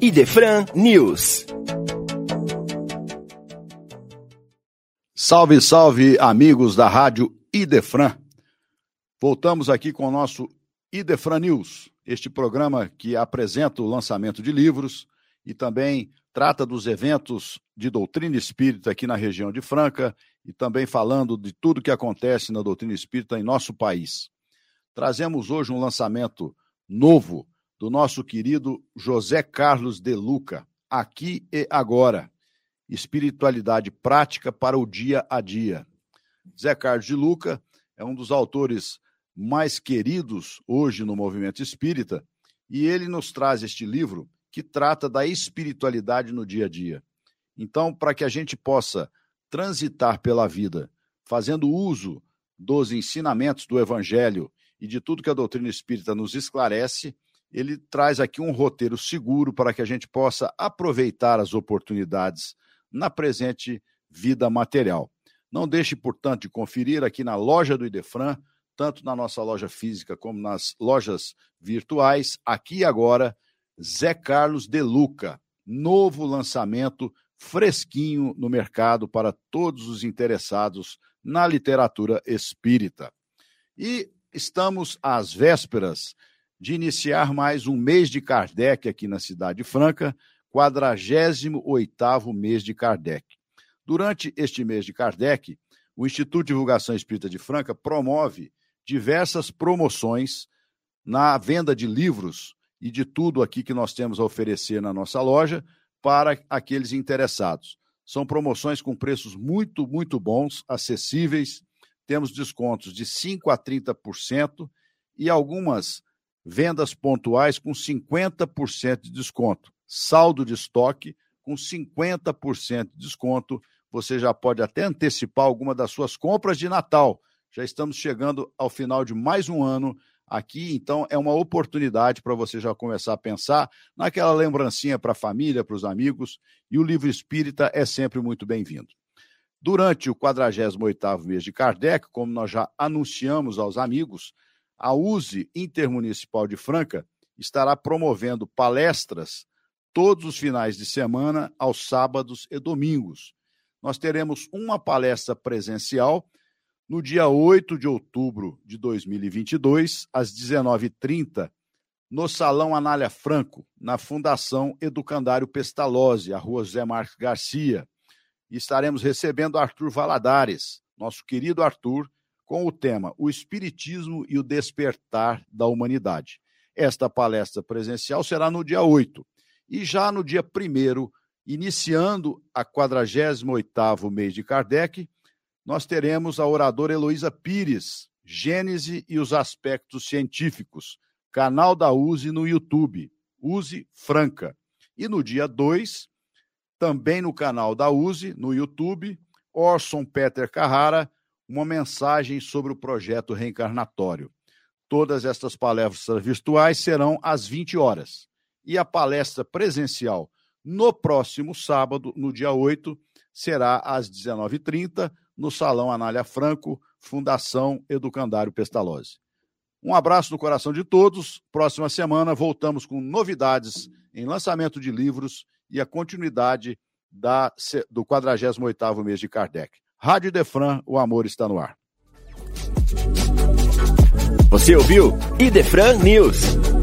Idefran News. Salve, salve, amigos da Rádio Idefran. Voltamos aqui com o nosso Idefran News, este programa que apresenta o lançamento de livros e também trata dos eventos de doutrina espírita aqui na região de Franca e também falando de tudo que acontece na doutrina espírita em nosso país. Trazemos hoje um lançamento novo do nosso querido José Carlos de Luca, Aqui e Agora. Espiritualidade prática para o dia a dia. Zé Carlos de Luca é um dos autores mais queridos hoje no movimento espírita e ele nos traz este livro que trata da espiritualidade no dia a dia. Então, para que a gente possa transitar pela vida fazendo uso dos ensinamentos do Evangelho e de tudo que a doutrina espírita nos esclarece, ele traz aqui um roteiro seguro para que a gente possa aproveitar as oportunidades na presente vida material. Não deixe, portanto, de conferir aqui na loja do Idefran, tanto na nossa loja física como nas lojas virtuais, aqui agora, Zé Carlos de Luca, novo lançamento fresquinho no mercado para todos os interessados na literatura espírita. E estamos às vésperas de iniciar mais um mês de Kardec aqui na Cidade Franca, 48º mês de Kardec. Durante este mês de Kardec, o Instituto de Divulgação Espírita de Franca promove diversas promoções na venda de livros e de tudo aqui que nós temos a oferecer na nossa loja para aqueles interessados. São promoções com preços muito, muito bons, acessíveis. Temos descontos de 5% a 30% e algumas vendas pontuais com 50% de desconto. Saldo de estoque com 50% de desconto. Você já pode até antecipar alguma das suas compras de Natal. Já estamos chegando ao final de mais um ano aqui, então é uma oportunidade para você já começar a pensar naquela lembrancinha para a família, para os amigos, e o livro espírita é sempre muito bem-vindo. Durante o 48º mês de Kardec, como nós já anunciamos aos amigos, a USE Intermunicipal de Franca estará promovendo palestras todos os finais de semana, aos sábados e domingos. Nós teremos uma palestra presencial no dia 8 de outubro de 2022, às 19h30, no Salão Anália Franco, na Fundação Educandário Pestalozzi, a rua José Marques Garcia. E estaremos recebendo Arthur Valadares, nosso querido Arthur, com o tema O Espiritismo e o Despertar da Humanidade. Esta palestra presencial será no dia 8. E já no dia 1, iniciando a 48º mês de Kardec, nós teremos a oradora Heloísa Pires, Gênese e os Aspectos Científicos, canal da USE no YouTube, USE Franca. E no dia 2, também no canal da USE, no YouTube, Orson Peter Carrara, uma mensagem sobre o projeto reencarnatório. Todas estas palestras virtuais serão às 20 horas. E a palestra presencial no próximo sábado, no dia 8, será às 19h30, no Salão Anália Franco, Fundação Educandário Pestalozzi. Um abraço no coração de todos. Próxima semana voltamos com novidades em lançamento de livros e a continuidade da, do 48º mês de Kardec. Rádio Defran, o amor está no ar. Você ouviu Idefran News.